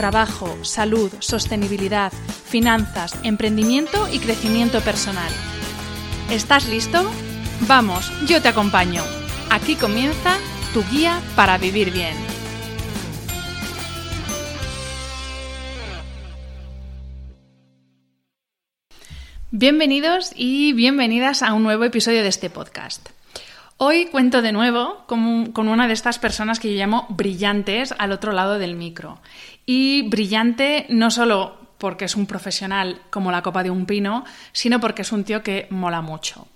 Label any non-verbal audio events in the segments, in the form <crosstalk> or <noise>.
trabajo, salud, sostenibilidad, finanzas, emprendimiento y crecimiento personal. ¿Estás listo? Vamos, yo te acompaño. Aquí comienza tu guía para vivir bien. Bienvenidos y bienvenidas a un nuevo episodio de este podcast. Hoy cuento de nuevo con, una de estas personas que yo llamo brillantes al otro lado del micro. Y brillante no solo porque es un profesional como la copa de un pino, sino porque es un tío que mola mucho.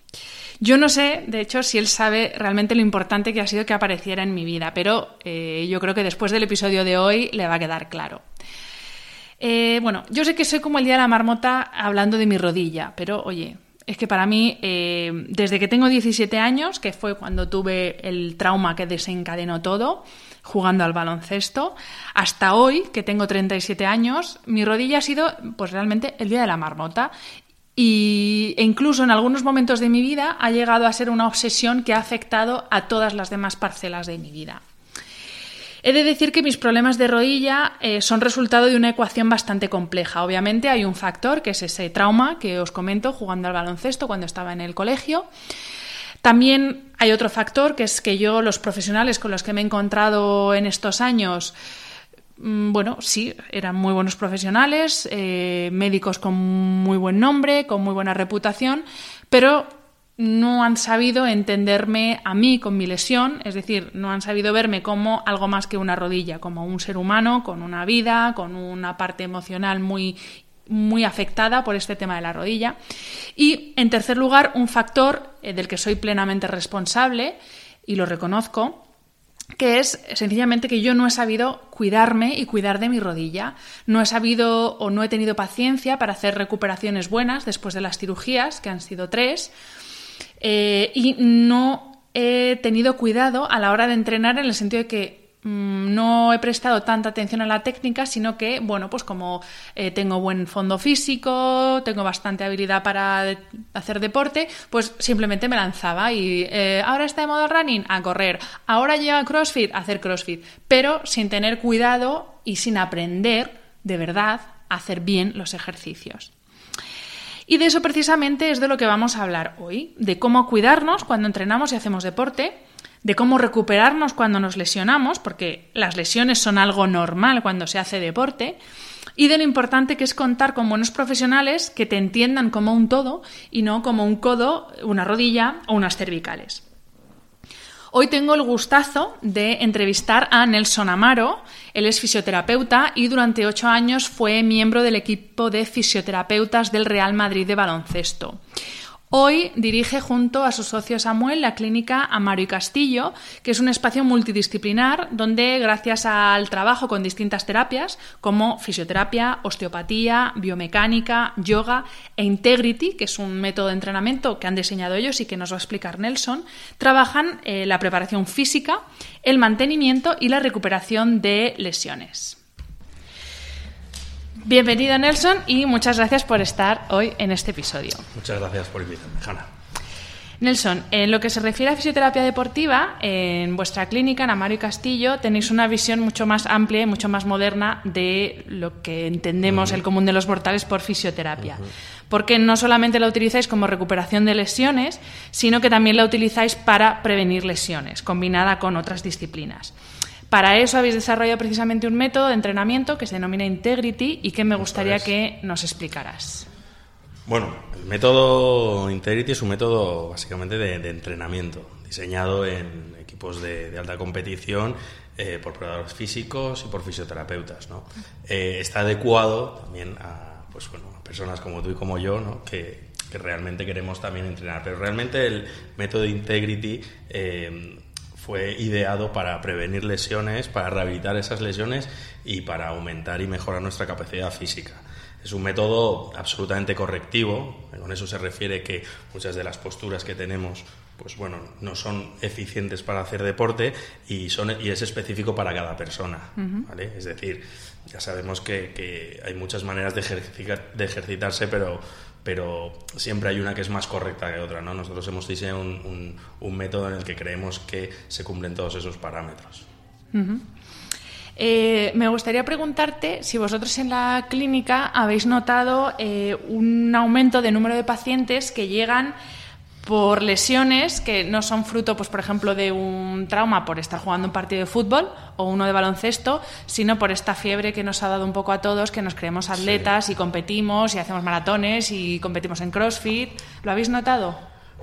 Yo no sé, de hecho, si él sabe realmente lo importante que ha sido que apareciera en mi vida, pero eh, yo creo que después del episodio de hoy le va a quedar claro. Eh, bueno, yo sé que soy como el día de la marmota hablando de mi rodilla, pero oye, es que para mí, eh, desde que tengo 17 años, que fue cuando tuve el trauma que desencadenó todo, jugando al baloncesto, hasta hoy, que tengo 37 años, mi rodilla ha sido pues realmente el día de la marmota. Y, e incluso en algunos momentos de mi vida ha llegado a ser una obsesión que ha afectado a todas las demás parcelas de mi vida. He de decir que mis problemas de rodilla eh, son resultado de una ecuación bastante compleja. Obviamente hay un factor que es ese trauma que os comento jugando al baloncesto cuando estaba en el colegio. También hay otro factor que es que yo, los profesionales con los que me he encontrado en estos años, bueno, sí, eran muy buenos profesionales, eh, médicos con muy buen nombre, con muy buena reputación, pero no han sabido entenderme a mí con mi lesión, es decir, no han sabido verme como algo más que una rodilla, como un ser humano con una vida, con una parte emocional muy muy afectada por este tema de la rodilla. Y, en tercer lugar, un factor eh, del que soy plenamente responsable y lo reconozco, que es sencillamente que yo no he sabido cuidarme y cuidar de mi rodilla. No he sabido o no he tenido paciencia para hacer recuperaciones buenas después de las cirugías, que han sido tres, eh, y no he tenido cuidado a la hora de entrenar en el sentido de que no he prestado tanta atención a la técnica, sino que, bueno, pues como eh, tengo buen fondo físico, tengo bastante habilidad para hacer deporte, pues simplemente me lanzaba y eh, ahora está de moda running, a correr, ahora lleva CrossFit, a hacer CrossFit, pero sin tener cuidado y sin aprender de verdad a hacer bien los ejercicios. Y de eso precisamente es de lo que vamos a hablar hoy, de cómo cuidarnos cuando entrenamos y hacemos deporte, de cómo recuperarnos cuando nos lesionamos, porque las lesiones son algo normal cuando se hace deporte, y de lo importante que es contar con buenos profesionales que te entiendan como un todo y no como un codo, una rodilla o unas cervicales. Hoy tengo el gustazo de entrevistar a Nelson Amaro. Él es fisioterapeuta y durante ocho años fue miembro del equipo de fisioterapeutas del Real Madrid de baloncesto. Hoy dirige junto a su socio Samuel la clínica Amaro y Castillo, que es un espacio multidisciplinar donde, gracias al trabajo con distintas terapias como fisioterapia, osteopatía, biomecánica, yoga e integrity, que es un método de entrenamiento que han diseñado ellos y que nos va a explicar Nelson, trabajan eh, la preparación física, el mantenimiento y la recuperación de lesiones. Bienvenido Nelson y muchas gracias por estar hoy en este episodio. Muchas gracias por invitarme, Hanna. Nelson, en lo que se refiere a fisioterapia deportiva, en vuestra clínica, en Amario y Castillo, tenéis una visión mucho más amplia y mucho más moderna de lo que entendemos el común de los mortales por fisioterapia. Porque no solamente la utilizáis como recuperación de lesiones, sino que también la utilizáis para prevenir lesiones, combinada con otras disciplinas. Para eso habéis desarrollado precisamente un método de entrenamiento que se denomina Integrity y que me gustaría que nos explicaras. Bueno, el método Integrity es un método básicamente de, entrenamiento, diseñado en equipos de, alta competición eh, por preparadores físicos y por fisioterapeutas. ¿no? Eh, está adecuado también a, pues, bueno, personas como tú y como yo, ¿no? que, realmente queremos también entrenar. Pero realmente el método Integrity eh, fue ideado para prevenir lesiones, para rehabilitar esas lesiones y para aumentar y mejorar nuestra capacidad física. Es un método absolutamente correctivo, con eso se refiere que muchas de las posturas que tenemos pues bueno, no son eficientes para hacer deporte y, son, y es específico para cada persona. ¿vale? Es decir, ya sabemos que, hay muchas maneras de, de ejercitarse, pero, pero siempre hay una que es más correcta que otra. ¿no? Nosotros hemos diseñado un, método en el que creemos que se cumplen todos esos parámetros. Eh, me gustaría preguntarte si vosotros en la clínica habéis notado eh, un aumento de número de pacientes que llegan por lesiones que no son fruto, pues por ejemplo, de un trauma por estar jugando un partido de fútbol o uno de baloncesto, sino por esta fiebre que nos ha dado un poco a todos, que nos creemos atletas y competimos y hacemos maratones y competimos en CrossFit. ¿Lo habéis notado?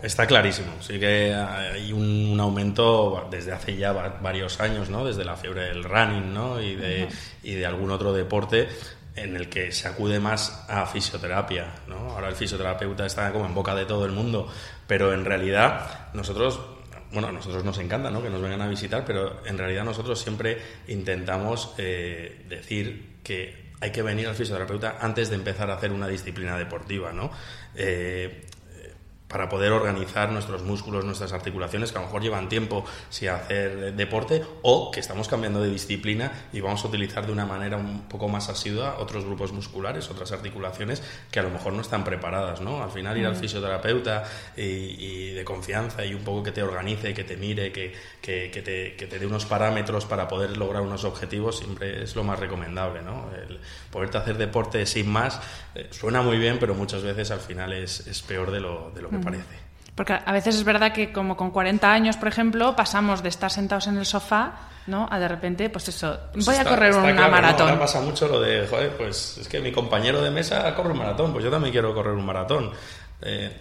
Está clarísimo, sí que hay un, aumento desde hace ya varios años, ¿no? Desde la fiebre del running, ¿no? Y de, y de algún otro deporte en el que se acude más a fisioterapia, ¿no? Ahora el fisioterapeuta está como en boca de todo el mundo, pero en realidad nosotros bueno, a nosotros nos encanta ¿no? que nos vengan a visitar, pero en realidad nosotros siempre intentamos eh, decir que hay que venir al fisioterapeuta antes de empezar a hacer una disciplina deportiva, ¿no? Eh, para poder organizar nuestros músculos, nuestras articulaciones, que a lo mejor llevan tiempo sin hacer deporte, o que estamos cambiando de disciplina y vamos a utilizar de una manera un poco más asidua otros grupos musculares, otras articulaciones que a lo mejor no están preparadas, ¿no? Al final ir al fisioterapeuta y, de confianza y un poco que te organice, que te mire, que, que, te, que, te, dé unos parámetros para poder lograr unos objetivos siempre es lo más recomendable, ¿no? El poderte hacer deporte sin más eh, suena muy bien, pero muchas veces al final es, es peor de lo, de lo que parece. Porque a veces es verdad que como con 40 años, por ejemplo, pasamos de estar sentados en el sofá, ¿no? A de repente, pues eso, pues voy a correr una maratón. Ahora pasa mucho lo de, joder, pues es que mi compañero de mesa corre un maratón, pues yo también quiero correr un maratón. Eh,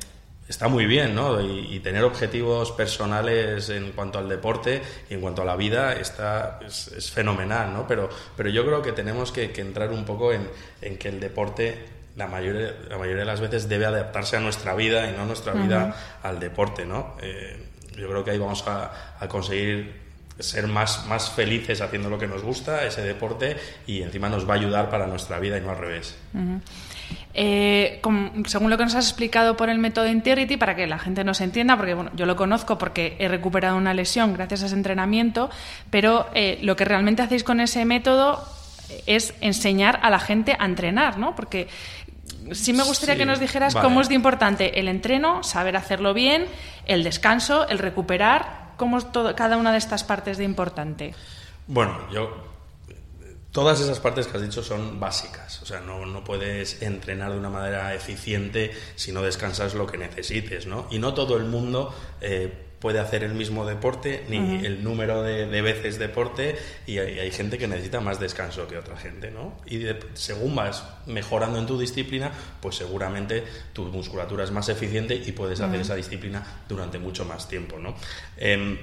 está muy bien, ¿no? Y, tener objetivos personales en cuanto al deporte y en cuanto a la vida está, es, fenomenal, ¿no? Pero, pero yo creo que tenemos que, entrar un poco en, en que el deporte la mayoría, la mayoría de las veces debe adaptarse a nuestra vida y no nuestra vida al deporte, ¿no? Eh, yo creo que ahí vamos a, conseguir ser más, más felices haciendo lo que nos gusta, ese deporte, y encima nos va a ayudar para nuestra vida y no al revés. Eh, según lo que nos has explicado por el método Integrity, para que la gente nos entienda, porque bueno, yo lo conozco porque he recuperado una lesión gracias a ese entrenamiento, pero eh, lo que realmente hacéis con ese método es enseñar a la gente a entrenar, ¿no? Porque sí me gustaría que nos dijeras cómo es de importante el entreno, saber hacerlo bien, el descanso, el recuperar, cómo es todo, cada una de estas partes de importante. Bueno, yo Todas esas partes que has dicho son básicas, o sea, no, no, puedes entrenar de una manera eficiente si no descansas lo que necesites, ¿no? Y no todo el mundo eh, puede hacer el mismo deporte ni el número de, veces deporte y hay, gente que necesita más descanso que otra gente, ¿no? Y según vas mejorando en tu disciplina, pues seguramente tu musculatura es más eficiente y puedes hacer esa disciplina durante mucho más tiempo, ¿no? Em,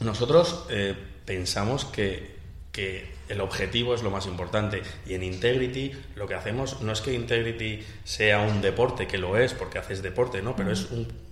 nosotros eh, pensamos que, que el objetivo es lo más importante. Y en Integrity lo que hacemos no es que Integrity sea un deporte, que lo es porque haces deporte, ¿no? Pero es un,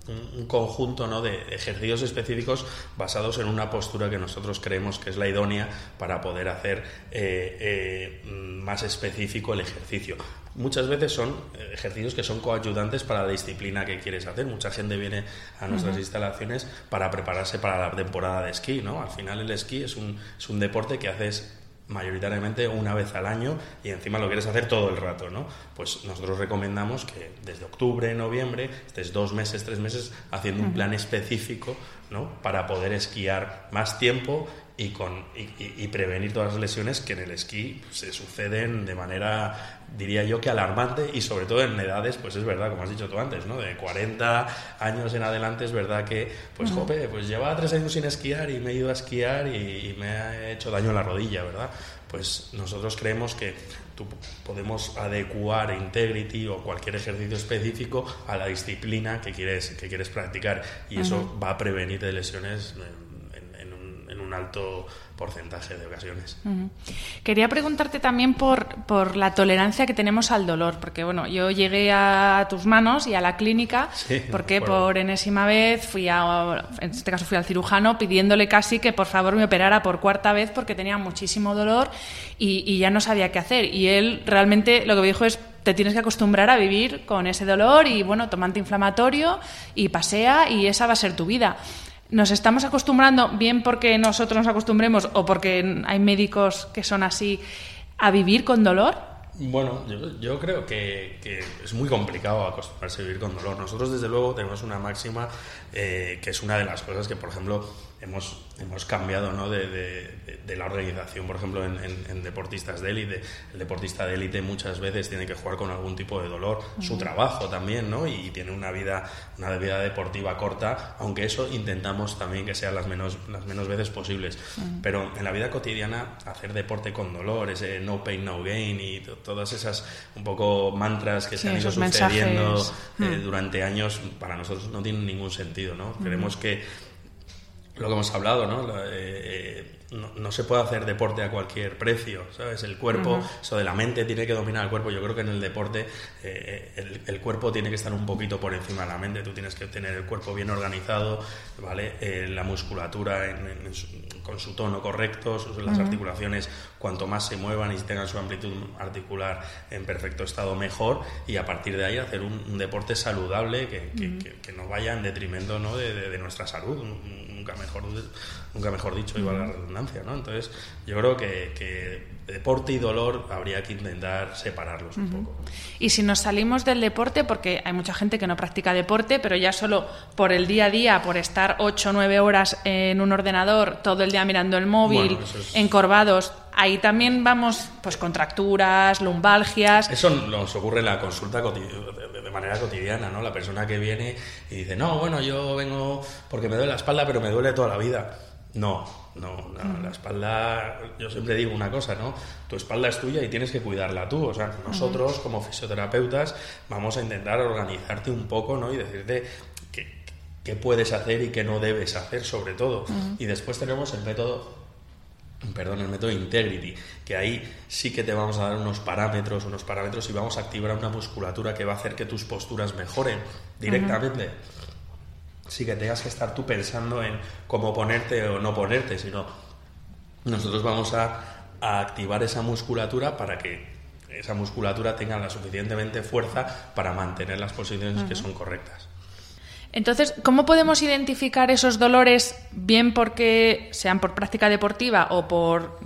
conjunto ¿no? de ejercicios específicos basados en una postura que nosotros creemos que es la idónea para poder hacer eh, eh, más específico el ejercicio. Muchas veces son ejercicios que son coayudantes para la disciplina que quieres hacer. Mucha gente viene a nuestras instalaciones para prepararse para la temporada de esquí, ¿no? Al final el esquí es un, es un deporte que haces mayoritariamente una vez al año y encima lo quieres hacer todo el rato, ¿no? Pues nosotros recomendamos que desde octubre, noviembre, estés dos meses, tres meses haciendo un plan específico, ¿no? Para poder esquiar más tiempo y, con, y, prevenir todas las lesiones que en el esquí se suceden de manera, diría yo, que alarmante y sobre todo en edades, pues es verdad, como has dicho tú antes, ¿no? De 40 años en adelante es verdad que, pues, jope, pues llevaba tres años sin esquiar y me he ido a esquiar y, me ha hecho daño en la rodilla, ¿verdad? Pues nosotros creemos que tú podemos adecuar Integrity o cualquier ejercicio específico a la disciplina que quieres, que quieres practicar y eso va a prevenir de lesiones un alto porcentaje de ocasiones. Quería preguntarte también por, por, la tolerancia que tenemos al dolor, porque bueno, yo llegué a tus manos y a la clínica <laughs> porque por enésima vez fui a, en este caso fui al cirujano pidiéndole casi que por favor me operara por cuarta vez porque tenía muchísimo dolor y, y ya no sabía qué hacer. Y él realmente lo que me dijo es te tienes que acostumbrar a vivir con ese dolor y bueno, toma antiinflamatorio y pasea y esa va a ser tu vida nos estamos acostumbrando, bien porque nosotros nos acostumbremos o porque hay médicos que son así, a vivir con dolor? Bueno, yo, creo que, es muy complicado acostumbrarse a vivir con dolor. Nosotros, desde luego, tenemos una máxima eh, que es una de las cosas que, por ejemplo, hemos, hemos cambiado ¿no? de, de, la organización, por ejemplo, en, deportistas de élite. El deportista de élite muchas veces tiene que jugar con algún tipo de dolor, su trabajo también, ¿no? y tiene una vida, una vida deportiva corta, aunque eso intentamos también que sea las menos, las menos veces posibles. Pero en la vida cotidiana, hacer deporte con dolor, ese no pain, no gain y todas esas un poco mantras que se han ido sucediendo eh, durante años, para nosotros no tienen ningún sentido. ¿no? Creemos que lo que hemos hablado, ¿no? Eh, eh, no, se puede hacer deporte a cualquier precio, ¿sabes? El cuerpo, eso de la mente tiene que dominar el cuerpo. Yo creo que en el deporte eh, el, cuerpo tiene que estar un poquito por encima de la mente. Tú tienes que tener el cuerpo bien organizado, ¿vale? la musculatura con su tono correcto, las articulaciones cuanto más se muevan y tengan su amplitud articular en perfecto estado mejor y a partir de ahí hacer un, deporte saludable que, que, no vaya en detrimento ¿no? de, de nuestra salud nunca mejor, nunca mejor dicho, igual la redundancia, ¿no? Entonces, yo creo que, deporte y dolor habría que intentar separarlos un poco. Y si nos salimos del deporte, porque hay mucha gente que no practica deporte, pero ya solo por el día a día, por estar 8 o 9 horas en un ordenador, todo el día mirando el móvil, encorvados, ahí también vamos pues contracturas, lumbalgias. Eso nos ocurre en la consulta de manera cotidiana, ¿no? La persona que viene y dice, no, bueno, yo vengo porque me duele la espalda, pero me duele toda la vida. No, no, la, espalda, yo siempre digo una cosa, ¿no? Tu espalda es tuya y tienes que cuidarla tú. O sea, nosotros como fisioterapeutas vamos a intentar organizarte un poco, ¿no? Y decirte qué, puedes hacer y qué no debes hacer, sobre todo. Y después tenemos el método perdón, el método Integrity, que ahí sí que te vamos a dar unos parámetros, unos parámetros y vamos a activar una musculatura que va a hacer que tus posturas mejoren directamente. Sí que tengas que estar tú pensando en cómo ponerte o no ponerte, sino nosotros vamos a, activar esa musculatura para que esa musculatura tenga la suficientemente fuerza para mantener las posiciones que son correctas. Entonces, ¿cómo podemos identificar esos dolores, bien porque sean por práctica deportiva o por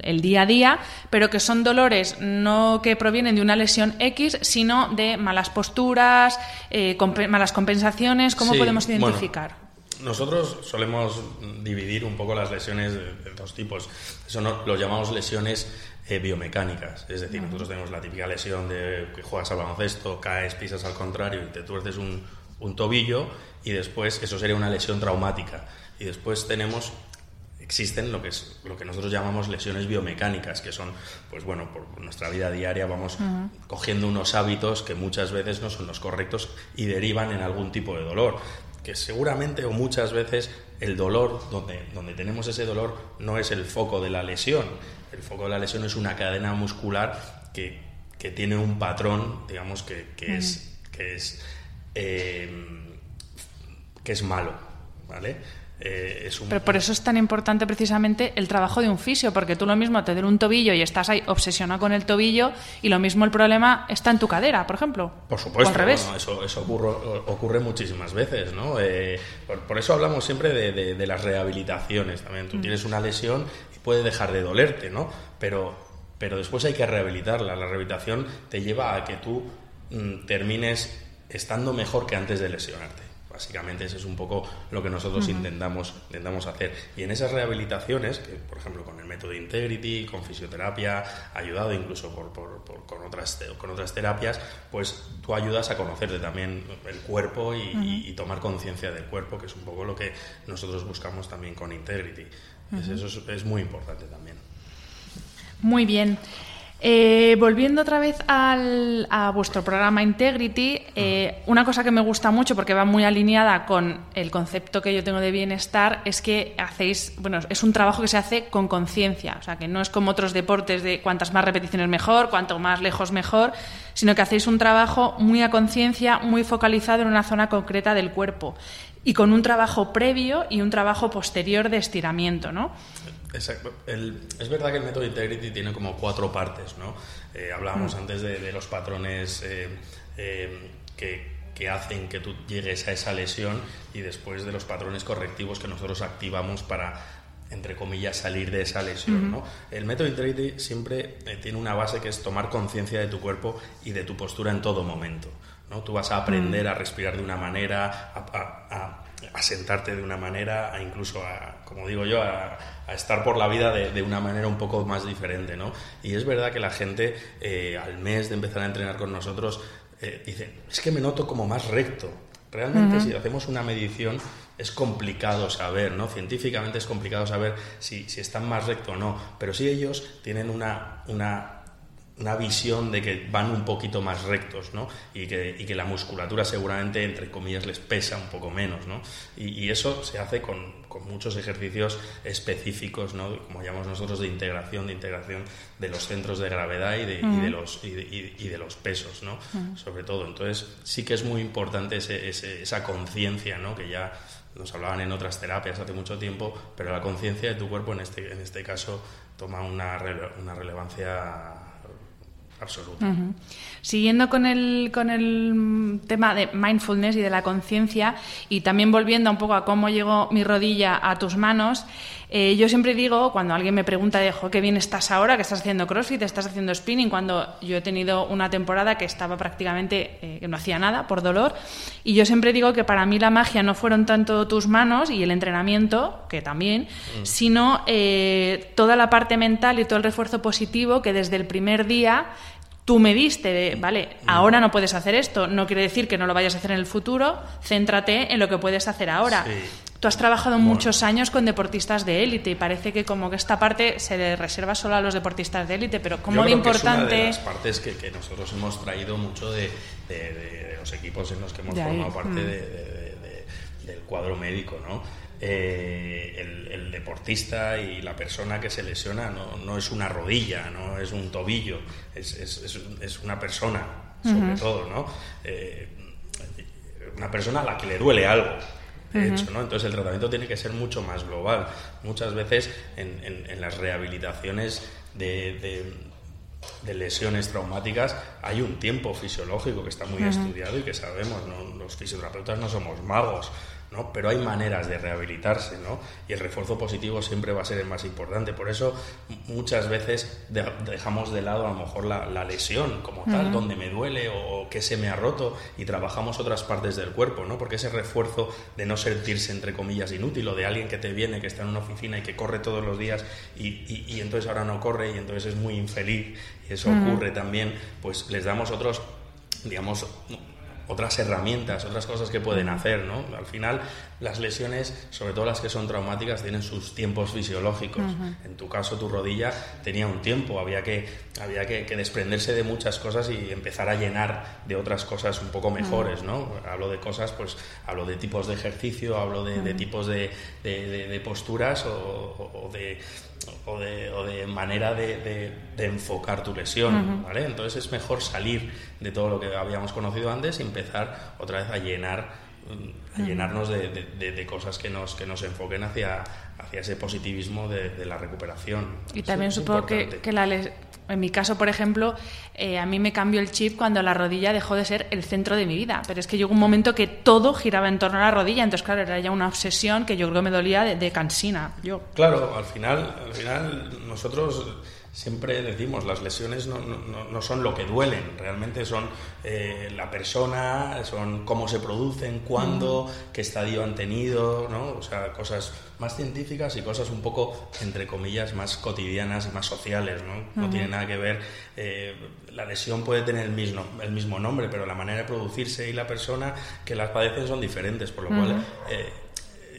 el día a día, pero que son dolores no que provienen de una lesión X, sino de malas posturas, eh, malas compensaciones? ¿Cómo podemos identificar? nosotros solemos dividir un poco las lesiones de, dos tipos. Eso no, lo llamamos lesiones eh, biomecánicas. Es decir, nosotros tenemos la típica lesión de que juegas al baloncesto, caes, pisas al contrario y te tuerces un, un tobillo y después eso sería una lesión traumática. Y después tenemos existen lo que es lo que nosotros llamamos lesiones biomecánicas, que son, pues bueno, por nuestra vida diaria vamos cogiendo unos hábitos que muchas veces no son los correctos y derivan en algún tipo de dolor. Que seguramente o muchas veces el dolor, donde, donde tenemos ese dolor, no es el foco de la lesión. El foco de la lesión es una cadena muscular que, que tiene un patrón, digamos, que, que es, que es eh, que es malo, ¿vale? Eh, Pero por eso es tan importante precisamente el trabajo de un fisio, porque tú lo mismo te den un tobillo y estás ahí obsesionado con el tobillo y lo mismo el problema está en tu cadera, por ejemplo. Por supuesto, al revés. eso, eso ocurre, ocurre, muchísimas veces, ¿no? Eh, por, eso hablamos siempre de, las rehabilitaciones también. Tú mm. tienes una lesión puede dejar de dolerte, ¿no? Pero, pero después hay que rehabilitarla. La rehabilitación te lleva a que tú mm, termines estando mejor que antes de lesionarte. Básicamente eso es un poco lo que nosotros intentamos, intentamos hacer. Y en esas rehabilitaciones, que por ejemplo con el método Integrity, con fisioterapia, ayudado incluso por, con, otras, con otras terapias, pues tú ayudas a conocerte también el cuerpo y, tomar conciencia del cuerpo, que es un poco lo que nosotros buscamos también con Integrity. Eso es muy importante también. Muy bien. Eh, volviendo otra vez al, a vuestro programa Integrity, eh, una cosa que me gusta mucho porque va muy alineada con el concepto que yo tengo de bienestar es que hacéis, bueno, es un trabajo que se hace con conciencia, o sea, que no es como otros deportes de cuantas más repeticiones mejor, cuanto más lejos mejor, sino que hacéis un trabajo muy a conciencia, muy focalizado en una zona concreta del cuerpo. Y con un trabajo previo y un trabajo posterior de estiramiento, ¿no? Exacto. es verdad que el método Integrity tiene como cuatro partes, ¿no? Eh, hablábamos mm. antes de, los patrones eh, eh, que, hacen que tú llegues a esa lesión y después de los patrones correctivos que nosotros activamos para, entre comillas, salir de esa lesión, ¿no? El método Integrity siempre tiene una base que es tomar conciencia de tu cuerpo y de tu postura en todo momento, ¿no? Tú vas a aprender mm. a respirar de una manera, a a sentarte de una manera, a incluso, a, como digo yo, a, estar por la vida de, una manera un poco más diferente, ¿no? Y es verdad que la gente, eh, al mes de empezar a entrenar con nosotros, eh, dice, es que me noto como más recto. Realmente, si hacemos una medición, es complicado saber, ¿no? Científicamente es complicado saber si, si están más recto o no, pero si ellos tienen una, una una visión de que van un poquito más rectos, ¿no? Y que, y que, la musculatura seguramente, entre comillas, les pesa un poco menos, ¿no? Y, eso se hace con, con, muchos ejercicios específicos, ¿no? Como llamamos nosotros, de integración, de integración de los centros de gravedad y de, y de los, y de, los pesos, ¿no? Sobre todo. Entonces, sí que es muy importante ese, esa conciencia, ¿no? Que ya nos hablaban en otras terapias hace mucho tiempo, pero la conciencia de tu cuerpo en este, en este caso toma una, una relevancia absoluto. Siguiendo con el, con el tema de mindfulness y de la conciencia, y también volviendo un poco a cómo llegó mi rodilla a tus manos, eh, yo siempre digo, cuando alguien me pregunta de, qué bien estás ahora, que estás haciendo crossfit, estás haciendo spinning, cuando yo he tenido una temporada que estaba prácticamente, eh, que no hacía nada por dolor, y yo siempre digo que para mí la magia no fueron tanto tus manos y el entrenamiento, que también, mm. sino eh, toda la parte mental y todo el refuerzo positivo que desde el primer día tú me diste, vale, mm. ahora no puedes hacer esto, no quiere decir que no lo vayas a hacer en el futuro, céntrate en lo que puedes hacer ahora. Tú has trabajado muchos años con deportistas de élite y parece que como que esta parte se reserva solo a los deportistas de élite, pero como de importante... Que es una de las partes que, nosotros hemos traído mucho de, los equipos en los que hemos formado parte mm. del cuadro médico, ¿no? Eh, el, deportista y la persona que se lesiona no, no, es una rodilla, no es un tobillo, es, es, es una persona, sobre todo, ¿no? Eh, una persona a la que le duele algo de hecho, ¿no? Entonces el tratamiento tiene que ser mucho más global. Muchas veces en, en, las rehabilitaciones de, de, lesiones traumáticas hay un tiempo fisiológico que está muy estudiado y que sabemos, ¿no? los fisioterapeutas no somos magos, ¿no? Pero hay maneras de rehabilitarse, ¿no? Y el refuerzo positivo siempre va a ser el más importante. Por eso muchas veces dejamos de lado a lo mejor la, lesión como tal, donde me duele o que se me ha roto y trabajamos otras partes del cuerpo, ¿no? Porque ese refuerzo de no sentirse, entre comillas, inútil o de alguien que te viene, que está en una oficina y que corre todos los días y, y, entonces ahora no corre y entonces es muy infeliz y eso ocurre también, pues les damos otros digamos, otras herramientas, otras cosas que pueden hacer, ¿no? Al final, las lesiones, sobre todo las que son traumáticas, tienen sus tiempos fisiológicos. En tu caso, tu rodilla tenía un tiempo, había, que, había que, desprenderse de muchas cosas y empezar a llenar de otras cosas un poco mejores, ¿no? Hablo de cosas, pues, hablo de tipos de ejercicio, hablo de, tipos de, de, posturas o de o de, o de manera de, de, enfocar tu lesión, ¿vale? Entonces es mejor salir de todo lo que habíamos conocido antes y empezar otra vez a llenar a llenarnos de, de- de cosas que nos, que nos enfoquen hacia, hacia ese positivismo de, de la recuperación. Y también supongo que, que la les- en mi caso, por ejemplo, eh, a mí me cambió el chip cuando la rodilla dejó de ser el centro de mi vida. Pero es que llegó un momento que todo giraba en torno a la rodilla, entonces claro, era ya una obsesión que yo creo me dolía de, de cansina. Yo. Claro, al final, al final nosotros siempre decimos, las lesiones no, no- no- no son lo que duelen, realmente son eh, la persona, son cómo se producen, cuándo, qué estadio han tenido, ¿no? O sea, cosas más científicas y cosas un poco, entre comillas, más cotidianas y más sociales, ¿no? No tiene nada que ver, eh, la lesión puede tener el mismo, el mismo nombre, pero la manera de producirse y la persona que las padecen son diferentes, por lo cual... eh,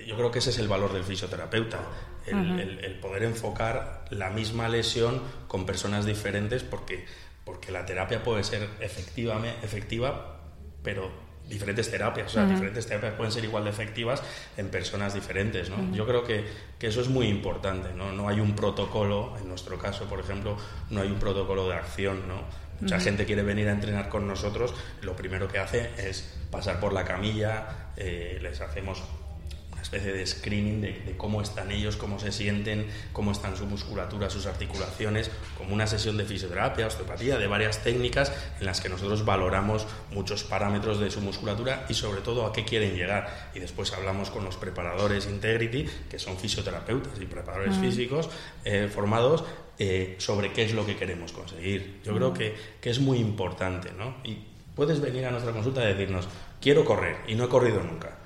yo creo que ese es el valor del fisioterapeuta, el, el- el poder enfocar la misma lesión con personas diferentes porque, porque la terapia puede ser efectiva, efectiva pero diferentes terapias, o sea, diferentes terapias pueden ser igual de efectivas en personas diferentes, ¿no? Yo creo que, que eso es muy importante, ¿no? No hay un protocolo, en nuestro caso, por ejemplo, no hay un protocolo de acción, ¿no? Mucha gente quiere venir a entrenar con nosotros, lo primero que hace es pasar por la camilla, eh, les hacemos especie de screening de, de cómo están ellos, cómo se sienten, cómo están su musculatura, sus articulaciones, como una sesión de fisioterapia, osteopatía, de varias técnicas en las que nosotros valoramos muchos parámetros de su musculatura y sobre todo a qué quieren llegar. Y después hablamos con los preparadores Integrity, que son fisioterapeutas y preparadores físicos eh, formados eh, sobre qué es lo que queremos conseguir. Yo creo que, que es muy importante, ¿no? Y puedes venir a nuestra consulta y decirnos, quiero correr y no he corrido nunca.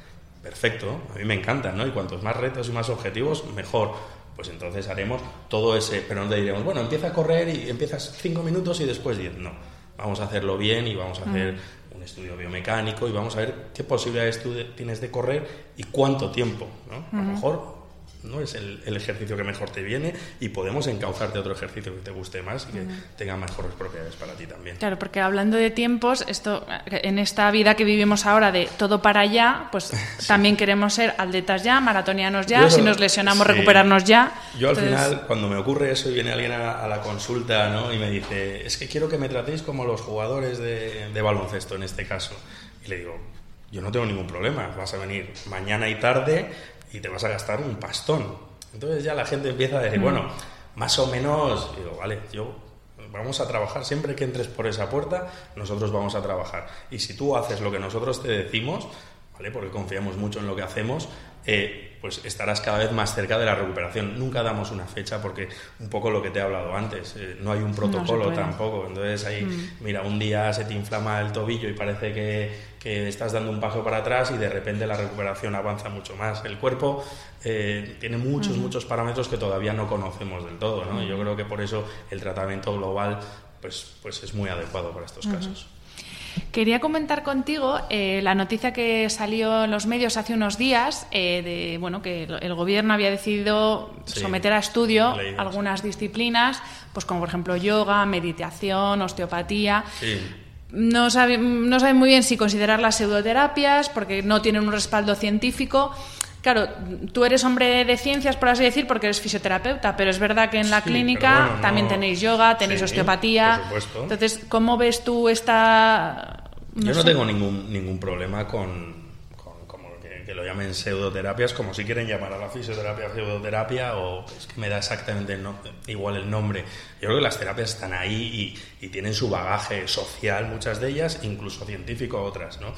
Perfecto, a mí me encanta, ¿no? Y cuantos más retos y más objetivos, mejor. Pues entonces haremos todo ese, pero no te diremos, bueno, empieza a correr y empiezas cinco minutos y después diez. No, vamos a hacerlo bien y vamos a hacer un estudio biomecánico y vamos a ver qué posibilidades tú tienes de correr y cuánto tiempo, ¿no? A lo mejor no es el, el ejercicio que mejor te viene y podemos encauzarte a otro ejercicio que te guste más y que tenga mejores propiedades para ti también. Claro, porque hablando de tiempos, esto en esta vida que vivimos ahora de todo para allá, pues <laughs> también queremos ser atletas ya, maratonianos ya, eso- si nos lesionamos sí. recuperarnos ya. Yo al Entonces, final, cuando me ocurre eso y viene alguien a, a la consulta ¿no? y me dice, es que quiero que me tratéis como los jugadores de, de baloncesto en este caso. Y le digo, yo no tengo ningún problema, vas a venir mañana y tarde y te vas a gastar un pastón. Entonces ya la gente empieza a decir, bueno, más o menos, digo, vale, yo vamos a trabajar, siempre que entres por esa puerta, nosotros vamos a trabajar. Y si tú haces lo que nosotros te decimos, ¿vale? Porque confiamos mucho en lo que hacemos, eh, pues estarás cada vez más cerca de la recuperación. Nunca damos una fecha porque un poco lo que te he hablado antes, eh, no hay un protocolo tampoco. Entonces ahí, mira, un día se te inflama el tobillo y parece que, que estás dando un paso para atrás y de repente la recuperación avanza mucho más. El cuerpo eh, tiene muchos, muchos parámetros que todavía no conocemos del todo, ¿no? Y yo creo que por eso el tratamiento global pues, pues es muy adecuado para estos casos. Quería comentar contigo eh, la noticia que salió en los medios hace unos días eh, de bueno que el gobierno había decidido Sí, someter a estudio algunas disciplinas, pues como por ejemplo yoga, meditación, osteopatía. Sí. No sabe, no sabe muy bien si considerar las pseudoterapias porque no tienen un respaldo científico. Claro, tú eres hombre de ciencias, por así decir, porque eres fisioterapeuta, pero es verdad que en la Sí, clínica también tenéis yoga, tenéis Sí, osteopatía. por supuesto. Entonces, ¿cómo ves tú esta...? Yo no sé. tengo ningún, ningún problema con, que, que lo llamen pseudoterapias, como si quieren llamar a la fisioterapia pseudoterapia, o es que me da exactamente el no- igual el nombre. Yo creo que las terapias están ahí y, y tienen su bagaje social, muchas de ellas, incluso científico otras, ¿no?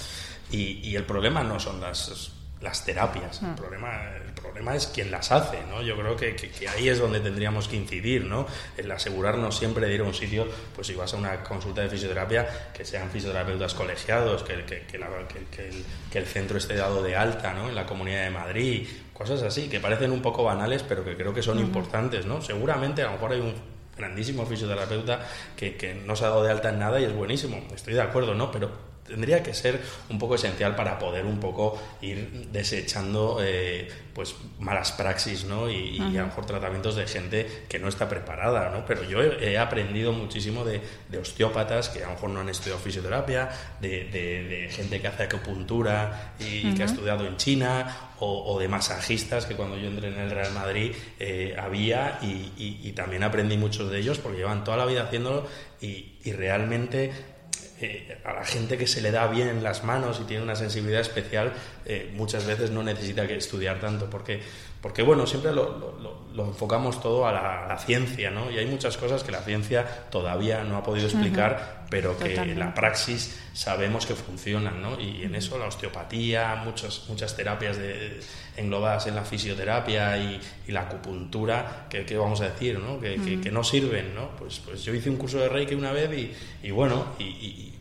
Y, y el problema no son las las terapias. El, problema, el problema es quien las hace, ¿no? Yo creo que, que- que ahí es donde tendríamos que incidir, ¿no? El asegurarnos siempre de ir a un sitio, pues si vas a una consulta de fisioterapia, que sean fisioterapeutas colegiados, que, que- la- que- que el, que el centro esté dado de alta, ¿no? En la Comunidad de Madrid, cosas así, que parecen un poco banales, pero que creo que son importantes, ¿no? Seguramente a lo mejor hay un grandísimo fisioterapeuta que, que no se ha dado de alta en nada y es buenísimo, estoy de acuerdo, ¿no? Pero tendría que ser un poco esencial para poder un poco ir desechando eh, pues malas praxis ¿no? y, y a lo mejor tratamientos de gente que no está preparada ¿no? pero yo he, he aprendido muchísimo de, de osteópatas que a lo mejor no han estudiado fisioterapia de, de- de gente que hace acupuntura y, que ha estudiado en China o, o de masajistas que cuando yo entré en el Real Madrid eh, había y, y- y también aprendí muchos de ellos porque llevan toda la vida haciéndolo y, y realmente eh, a la gente que se le da bien las manos y tiene una sensibilidad especial, eh, muchas veces no necesita que estudiar tanto, porque, porque bueno, siempre lo, lo, enfocamos todo a la, ciencia, ¿no? Y hay muchas cosas que la ciencia todavía no ha podido explicar, pero que en la praxis sabemos que funcionan, ¿no? Y en eso la osteopatía, muchas, muchas terapias de, englobadas en la fisioterapia y, la acupuntura, que, vamos a decir, ¿no? Que, que, no sirven, ¿no? Pues, pues yo hice un curso de Reiki una vez y, y bueno, y, y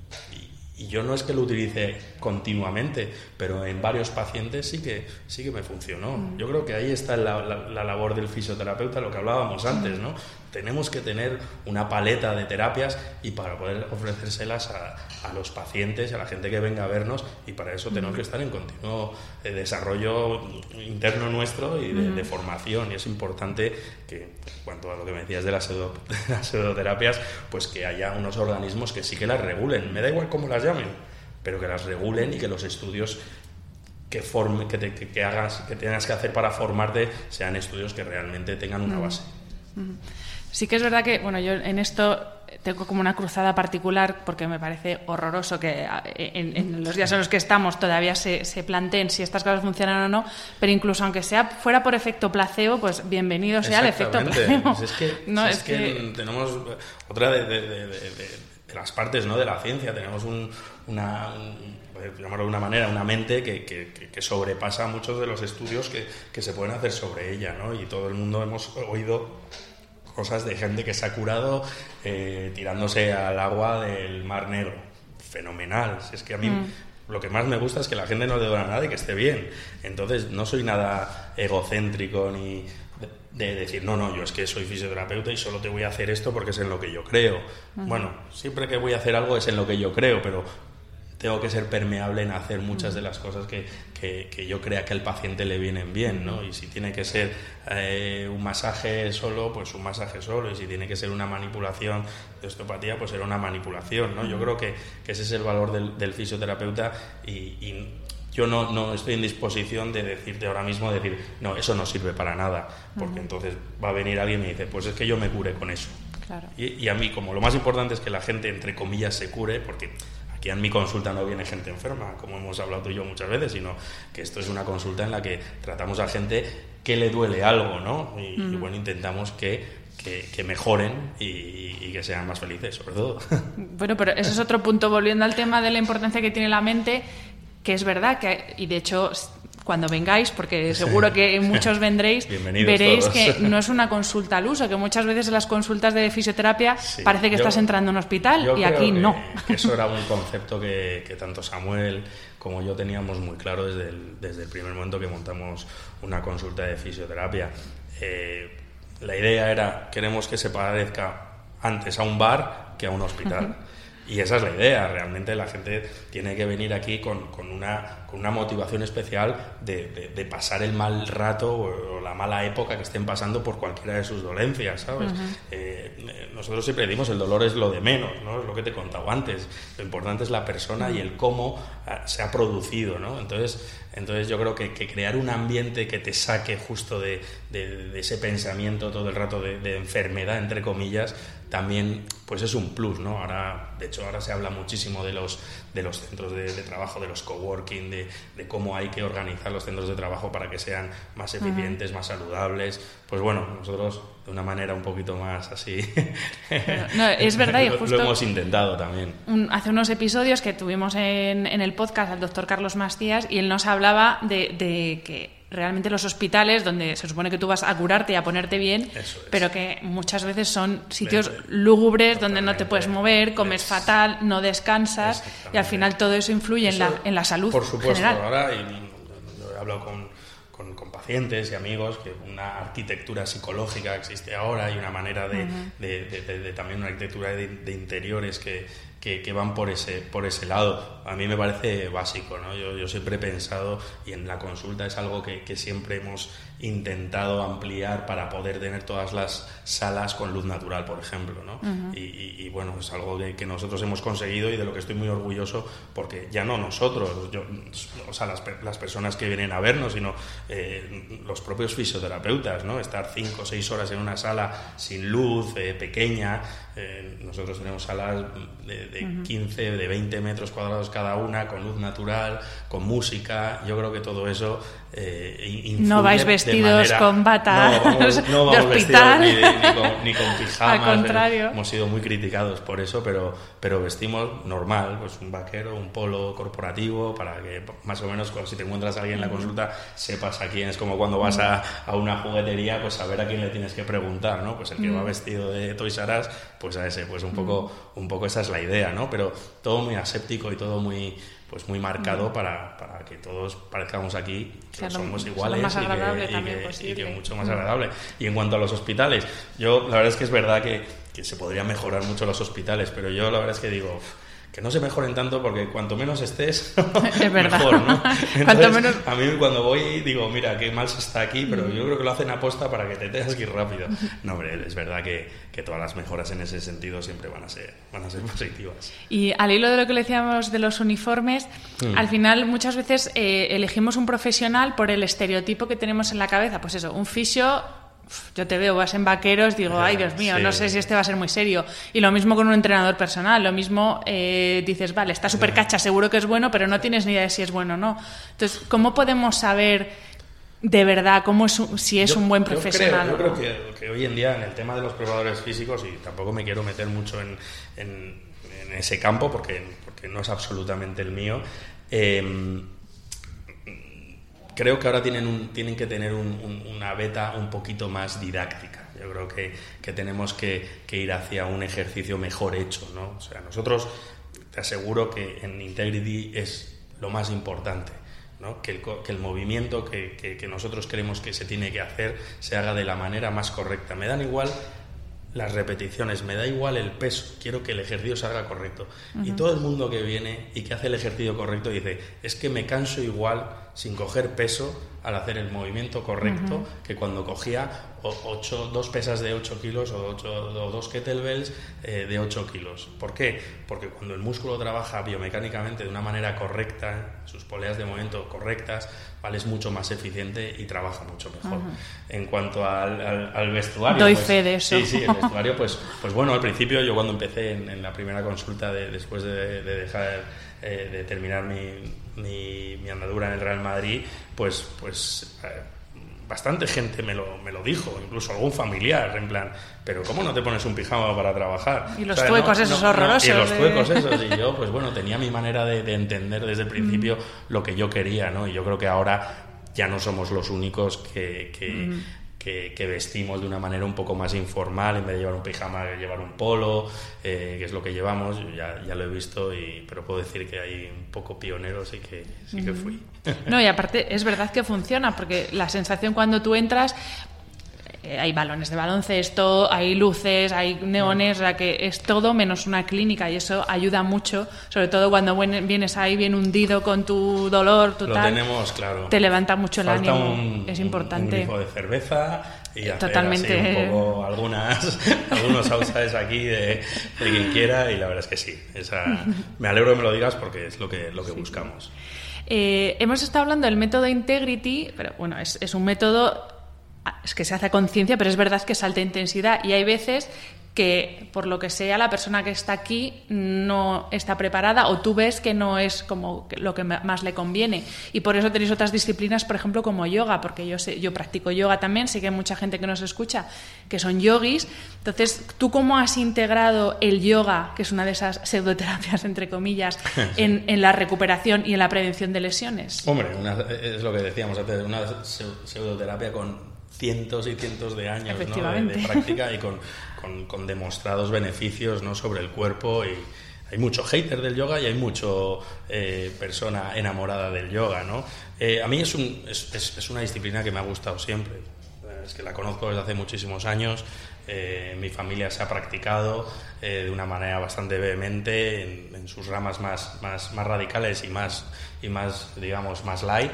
yo no es que lo utilice continuamente, pero en varios pacientes sí que, sí que me funcionó. Mm. Yo creo que ahí está la, la, labor del fisioterapeuta, lo que hablábamos antes, ¿no? Tenemos que tener una paleta de terapias y para poder ofrecérselas a, a los pacientes, a la gente que venga a vernos y para eso tenemos que estar en continuo eh, desarrollo interno nuestro y de, formación. Y es importante que, cuanto a lo que me decías de <laughs> las, pseudoterapias, pues que haya unos organismos que sí que las regulen, me da igual cómo las llamen, pero que las regulen y que los estudios que, forme, que, que, hagas, que tengas que hacer para formarte sean estudios que realmente tengan una base. Sí que es verdad que, bueno, yo en esto tengo como una cruzada particular porque me parece horroroso que en, los días en los que estamos todavía se, se, planteen si estas cosas funcionan o no, pero incluso aunque sea fuera por efecto placebo, pues bienvenido sea el efecto placebo. Es que, <laughs> no, es, que, tenemos otra de, las partes ¿no? de la ciencia, tenemos un, una, llamarlo de una manera, una mente que, que, sobrepasa muchos de los estudios que, que se pueden hacer sobre ella, ¿no? Y todo el mundo hemos oído cosas de gente que se ha curado eh, tirándose al agua del Mar Negro. Fenomenal. es que a mí mm. lo que más me gusta es que la gente no le duela nada y que esté bien. Entonces no soy nada egocéntrico ni de decir, no, no, yo es que soy fisioterapeuta y solo te voy a hacer esto porque es en lo que yo creo. Bueno, siempre que voy a hacer algo es en lo que yo creo, pero tengo que ser permeable en hacer muchas de las cosas que, que, yo crea que al paciente le vienen bien, ¿no? Y si tiene que ser eh, un masaje solo, pues un masaje solo, y si tiene que ser una manipulación de osteopatía, pues será una manipulación, ¿no? Yo creo que, que ese es el valor del, del fisioterapeuta y, yo no, no, estoy en disposición de decirte ahora mismo, decir, no, eso no sirve para nada, porque entonces va a venir alguien y me dice, pues es que yo me cure con eso. Y, y, a mí, como lo más importante es que la gente, entre comillas, se cure, porque Aquí en mi consulta no viene gente enferma, como hemos hablado tú y yo muchas veces, sino que esto es una consulta en la que tratamos a gente que le duele algo, ¿no? Y, bueno, intentamos que, que, mejoren y, que sean más felices, sobre todo. <laughs> Bueno, pero ese es otro punto, volviendo al tema de la importancia que tiene la mente, que es verdad que, y de hecho cuando vengáis, porque seguro que muchos vendréis, <laughs> veréis que no es una consulta al uso, que muchas veces en las consultas de fisioterapia parece que estás entrando en un hospital y aquí no. eso era un <laughs> concepto que, tanto Samuel como yo teníamos muy claro desde el, desde el primer momento que montamos una consulta de fisioterapia. Eh, la idea era, queremos que se parezca antes a un bar que a un hospital. Y esa es la idea, realmente la gente tiene que venir aquí con, con, una, con una, motivación especial de, de, pasar el mal rato o, la mala época que estén pasando por cualquiera de sus dolencias, ¿sabes? Eh, nosotros siempre decimos el dolor es lo de menos, ¿no? Es lo que te he contado antes. Lo importante es la persona y el cómo ah, se ha producido, ¿no? Entonces, entonces yo creo que, que crear un ambiente que te saque justo de, de ese pensamiento todo el rato de, enfermedad, entre comillas, también pues es un plus, ¿no? Ahora, de hecho, ahora se habla muchísimo de los, de los centros de, trabajo, de los coworking, de, de cómo hay que organizar los centros de trabajo para que sean más eficientes, más saludables. Pues bueno, nosotros de una manera un poquito más así. No, es <laughs> verdad, y justo. Lo, hemos intentado también. hace unos episodios que tuvimos en, en, el podcast al doctor Carlos Mastías y él nos hablaba de, de que realmente los hospitales donde se supone que tú vas a curarte y a ponerte bien, pero que muchas veces son sitios lúgubres donde no te puedes mover, comes fatal, no descansas y al final todo eso influye en, la, en la salud. Por supuesto, general. ahora y, he hablado con, pacientes y amigos que una arquitectura psicológica existe ahora y una manera de, de, también una arquitectura de, interiores que, que, van por ese, por ese lado. A mí me parece básico, ¿no? Yo, yo siempre he pensado, y en la consulta es algo que, que siempre hemos intentado ampliar para poder tener todas las salas con luz natural, por ejemplo. ¿no? y, bueno, es algo que, nosotros hemos conseguido y de lo que estoy muy orgulloso, porque ya no nosotros, yo, o sea, las, las, personas que vienen a vernos, sino eh, los propios fisioterapeutas, ¿no? estar cinco o seis horas en una sala sin luz, eh, pequeña, Eh, nosotros tenemos salas de, 15, de 20 metros cuadrados cada una, con luz natural, con música. Yo creo que todo eso eh, No vais vestidos con batas no <laughs> de hospital. Ni, con, pijamas. Al contrario. Hemos sido muy criticados por eso, pero, pero vestimos normal, pues un vaquero, un polo corporativo, para que más o menos si te encuentras a alguien en la consulta sepas a quién es, como cuando vas a, a una juguetería, pues saber a quién le tienes que preguntar, ¿no? Pues el que va vestido de Toys R Us, pues a ese, pues un poco, un poco esa es la idea, ¿no? Pero todo muy aséptico y todo muy, pues muy marcado para, para, que todos parezcamos aquí que somos iguales y, que, mucho más agradable. Y en cuanto a los hospitales, yo la verdad es que es verdad que, que se podría mejorar mucho los hospitales, pero yo la verdad es que digo que no se mejoren tanto porque cuanto menos estés, <laughs> es verdad. mejor, ¿no? <laughs> Entonces, A mí cuando voy digo, mira, qué mal se está aquí, pero yo creo que lo hacen aposta para que te tengas que ir rápido. No, hombre, es verdad que, que, todas las mejoras en ese sentido siempre van a ser, van a ser <laughs> positivas. Y al hilo de lo que le decíamos de los uniformes, mm. al final muchas veces eh, elegimos un profesional por el estereotipo que tenemos en la cabeza. Pues eso, un fisio yo te veo, vas en vaqueros, digo, ay Dios mío, no sé si este va a ser muy serio. Y lo mismo con un entrenador personal, lo mismo eh, dices, vale, está súper cacha, seguro que es bueno, pero no tienes ni idea de si es bueno o no. Entonces, ¿cómo podemos saber de verdad cómo es, si es un buen profesional? Yo creo, que, hoy en día en el tema de los preparadores físicos, y tampoco me quiero meter mucho en, en, ese campo porque, porque no es absolutamente el mío, eh, creo que ahora tienen, un, tienen que tener una beta un poquito más didáctica. Yo creo que, que tenemos que, que, ir hacia un ejercicio mejor hecho. ¿no? O sea, nosotros te aseguro que en Integrity es lo más importante. ¿no? Que, el, que, el, movimiento que, que, nosotros creemos que se tiene que hacer se haga de la manera más correcta. Me dan igual las repeticiones, me da igual el peso, quiero que el ejercicio salga correcto. Y todo el mundo que viene y que hace el ejercicio correcto dice, es que me canso igual sin coger peso al hacer el movimiento correcto que cuando cogía ocho, dos pesas de 8 kilos o, ocho, o dos kettlebells eh, de 8 kilos. ¿Por qué? Porque cuando el músculo trabaja biomecánicamente de una manera correcta, sus poleas de movimiento correctas, ¿vale? es mucho más eficiente y trabaja mucho mejor. En cuanto al, vestuario... Doy pues, fe de eso. Sí, sí, el <laughs> vestuario, pues, pues bueno, al principio yo cuando empecé en, la primera consulta de, después de, dejar eh, de terminar mi, mi, andadura en el Real Madrid, pues, pues eh, bastante gente me lo, me lo dijo, incluso algún familiar, en plan, pero ¿cómo no te pones un pijama para trabajar? Y los tuecos esos horrorosos. y los tuecos esos, y yo, pues bueno, tenía mi manera de, entender desde el principio lo que yo quería, ¿no? Y yo creo que ahora ya no somos los únicos que, que, vestimos de una manera un poco más informal, en vez de llevar un pijama, llevar un polo, eh, que es lo que llevamos, ya, ya lo he visto, y, pero puedo decir que hay un poco pioneros y que sí que fui. No, y aparte es verdad que funciona, porque la sensación cuando tú entras, eh, hay balones de baloncesto, hay luces, hay neones, o sea que es todo menos una clínica y eso ayuda mucho, sobre todo cuando vienes ahí bien hundido con tu dolor, tu Lo tenemos, claro. Te levanta mucho el ánimo, un, es importante. Un, de cerveza y hacer Totalmente. Así un poco algunas, <laughs> algunos outsiders aquí de, quien quiera y la verdad es que sí. Esa, me alegro que me lo digas porque es lo que, lo que buscamos. Eh, hemos estado hablando del método Integrity, pero bueno, es, es un método es que se hace conciencia, pero es verdad que es alta intensidad. Y hay veces que por lo que sea la persona que está aquí no está preparada o tú ves que no es como lo que más le conviene. Y por eso tenéis otras disciplinas por ejemplo como yoga porque yo sé, yo practico yoga también sé que hay mucha gente que nos escucha que son yogis. Entonces tú cómo has integrado el yoga que es una de esas pseudoterapias entre comillas <laughs> en, en la recuperación y en la prevención de lesiones hombre es lo que decíamos antes una pseudoterapia con cientos y cientos de años de, práctica y con, con, demostrados beneficios ¿no? sobre el cuerpo. Y hay mucho hater del yoga y hay mucho eh, persona enamorada del yoga ¿no? Eh, a mí es, un, es, es, una disciplina que me ha gustado siempre. Es que la conozco desde hace muchísimos años. Eh, mi familia se ha practicado de una manera bastante vehemente en, sus ramas más, más, más radicales y más, y más digamos más light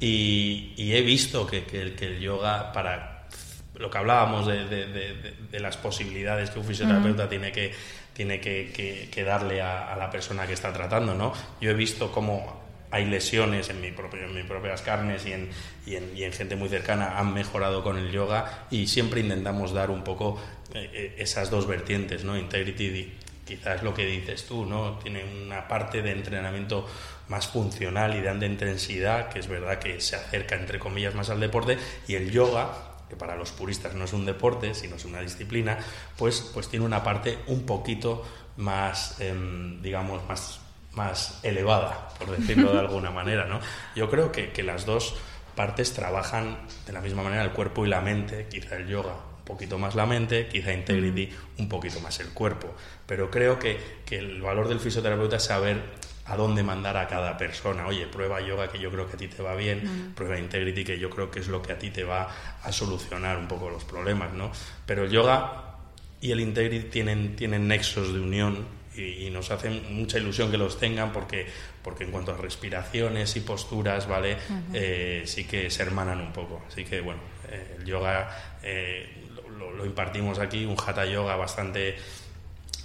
y, he visto que, el yoga, para lo que hablábamos de, las posibilidades que un fisioterapeuta tiene que, tiene que, darle a, la persona que está tratando, ¿no? Yo he visto cómo hay lesiones en, mi propio, en mis propias carnes y en, y, en, y en, gente muy cercana han mejorado con el yoga y siempre intentamos dar un poco eh, eh esas dos vertientes, ¿no? Integrity quizás lo que dices tú, ¿no? Tiene una parte de entrenamiento más funcional y de intensidad, que es verdad que se acerca entre comillas más al deporte, y el yoga, que para los puristas no es un deporte, sino es una disciplina, pues, pues tiene una parte un poquito más, eh, digamos, más más elevada, por decirlo de <laughs> alguna manera, ¿no? Yo creo que, que, las dos partes trabajan de la misma manera el cuerpo y la mente, quizá el yoga un poquito más la mente, quizá Integrity un poquito más el cuerpo, pero creo que, que el valor del fisioterapeuta es saber a dónde mandar a cada persona. Oye, prueba yoga que yo creo que a ti te va bien, prueba Integrity que yo creo que es lo que a ti te va a solucionar un poco los problemas, ¿no? Pero el yoga y el Integrity tienen, tienen nexos de unión y, y, nos hace mucha ilusión que los tengan porque, porque en cuanto a respiraciones y posturas, ¿vale? Uh -huh. eh, sí que se hermanan un poco. Así que, bueno, eh, el yoga eh, lo, lo, impartimos aquí, un hatha yoga bastante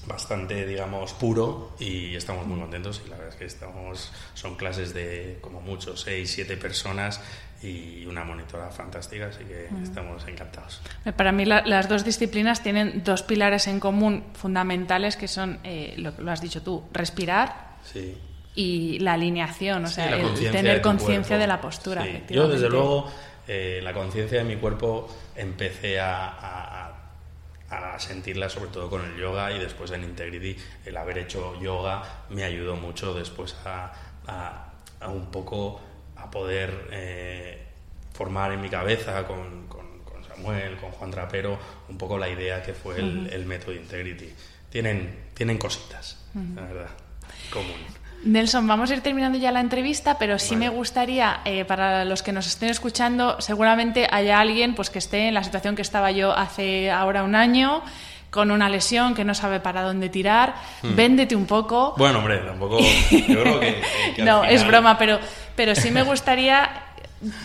bastante digamos puro y estamos muy contentos y la verdad es que estamos son clases de como mucho seis siete personas y una monitora fantástica, así que mm. estamos encantados. Para mí la, las dos disciplinas tienen dos pilares en común fundamentales que son, eh, lo, lo, has dicho tú, respirar sí. y la alineación, o sea, sí, el tener conciencia de la postura. Sí. Yo desde luego eh, la conciencia de mi cuerpo empecé a, a, a, sentirla sobre todo con el yoga y después en Integrity el haber hecho yoga me ayudó mucho después a, a un poco a poder eh, formar en mi cabeza con, con, con, Samuel, con Juan Trapero, un poco la idea que fue el, el método Integrity. Tienen, tienen cositas, uh -huh. la verdad, común. Nelson, vamos a ir terminando ya la entrevista, pero sí vale. me gustaría, eh, para los que nos estén escuchando, seguramente haya alguien pues, que esté en la situación que estaba yo hace ahora un año, con una lesión que no sabe para dónde tirar. Hmm. Véndete un poco. Bueno, hombre, tampoco. Yo creo que. <laughs> no, final... es broma, pero, pero sí me gustaría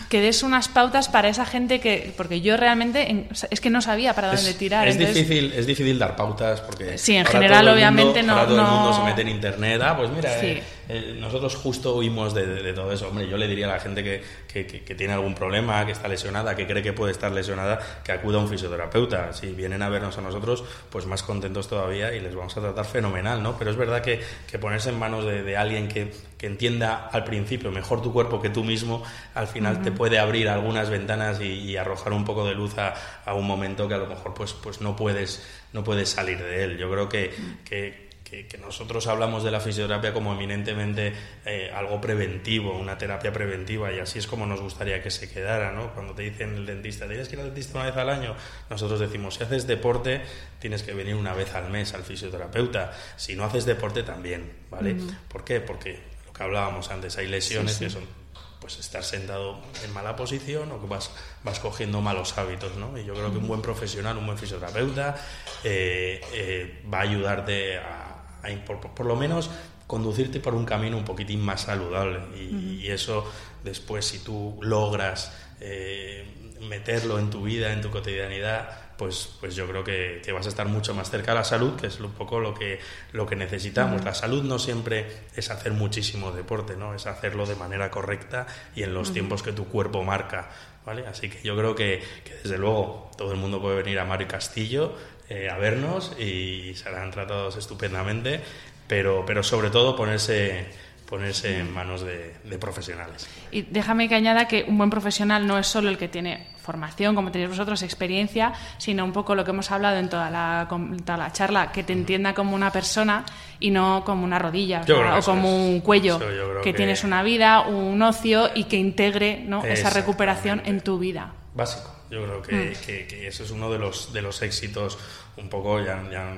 que des unas pautas para esa gente que porque yo realmente es que no sabía para dónde es, tirar es entonces... difícil es difícil dar pautas porque sí en general obviamente no todo no... el mundo se mete en internet ah pues mira sí. eh, eh, nosotros justo huimos de, de, de, todo eso hombre yo le diría a la gente que, que, que, que, tiene algún problema que está lesionada que cree que puede estar lesionada que acuda a un fisioterapeuta si vienen a vernos a nosotros pues más contentos todavía y les vamos a tratar fenomenal no pero es verdad que, que ponerse en manos de, de alguien que, que entienda al principio mejor tu cuerpo que tú mismo al final uh -huh. te puede abrir algunas ventanas y, y, arrojar un poco de luz a, a, un momento que a lo mejor pues, pues no, puedes, no puedes salir de él. Yo creo que, que, nosotros hablamos de la fisioterapia como eminentemente eh, algo preventivo, una terapia preventiva, y así es como nos gustaría que se quedara. ¿no? Cuando te dicen el dentista, tienes que ir al dentista una vez al año, nosotros decimos, si haces deporte, tienes que venir una vez al mes al fisioterapeuta. Si no haces deporte, también. ¿vale? Uh -huh. ¿Por qué? Porque lo que hablábamos antes, hay lesiones sí, sí. que son pues estar sentado en mala posición o que vas, vas cogiendo malos hábitos, ¿no? Y yo creo que un buen profesional, un buen fisioterapeuta eh, eh, va a ayudarte a, a por, por, lo menos conducirte por un camino un poquitín más saludable y, uh -huh. y eso después si tú logras eh, meterlo en tu vida, en tu cotidianidad, pues, pues yo creo que, que, vas a estar mucho más cerca de la salud, que es un poco lo que, lo que necesitamos. Uh -huh. La salud no siempre es hacer muchísimo deporte, ¿no? es hacerlo de manera correcta y en los uh -huh. tiempos que tu cuerpo marca. ¿vale? Así que yo creo que, que, desde luego todo el mundo puede venir a Mario Castillo eh, a vernos y serán tratados estupendamente, pero, pero sobre todo ponerse ponerse en manos de, de, profesionales. Y déjame que añada que un buen profesional no es solo el que tiene formación, como tenéis vosotros, experiencia, sino un poco lo que hemos hablado en toda la, toda la charla, que te entienda como una persona y no como una rodilla o, como es, un cuello, que, que, tienes una vida, un ocio y que integre ¿no? esa recuperación en tu vida. Básico, yo creo que, mm. que, que, eso es uno de los, de los éxitos, un poco ya, ya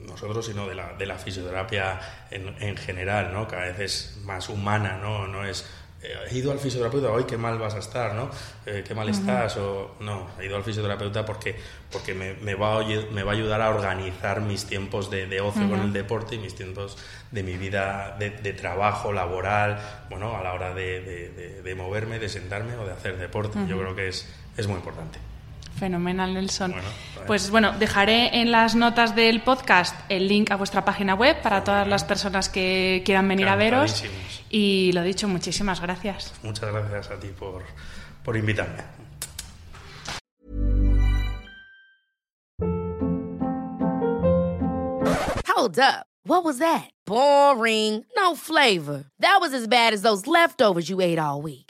nosotros, sino de la, de la fisioterapia en, en, general, ¿no? Cada vez es más humana, ¿no? No es eh, he ido al fisioterapeuta, hoy qué mal vas a estar, ¿no? Eh, qué mal uh -huh. estás, o no, he ido al fisioterapeuta porque, porque me, me, va a, me va a ayudar a organizar mis tiempos de, de ocio uh -huh. con el deporte y mis tiempos de mi vida de, de trabajo, laboral, bueno, a la hora de, de, de, moverme, de sentarme o de hacer deporte. Uh -huh. Yo creo que es, es muy importante. Fenomenal, Nelson. Bueno, pues bueno, dejaré en las notas del podcast el link a vuestra página web para todas las personas que quieran venir a veros. Y lo dicho, muchísimas gracias. Muchas gracias a ti por, por invitarme. Hold up. What was that? Boring. No flavor. That was as bad as those leftovers you ate all week.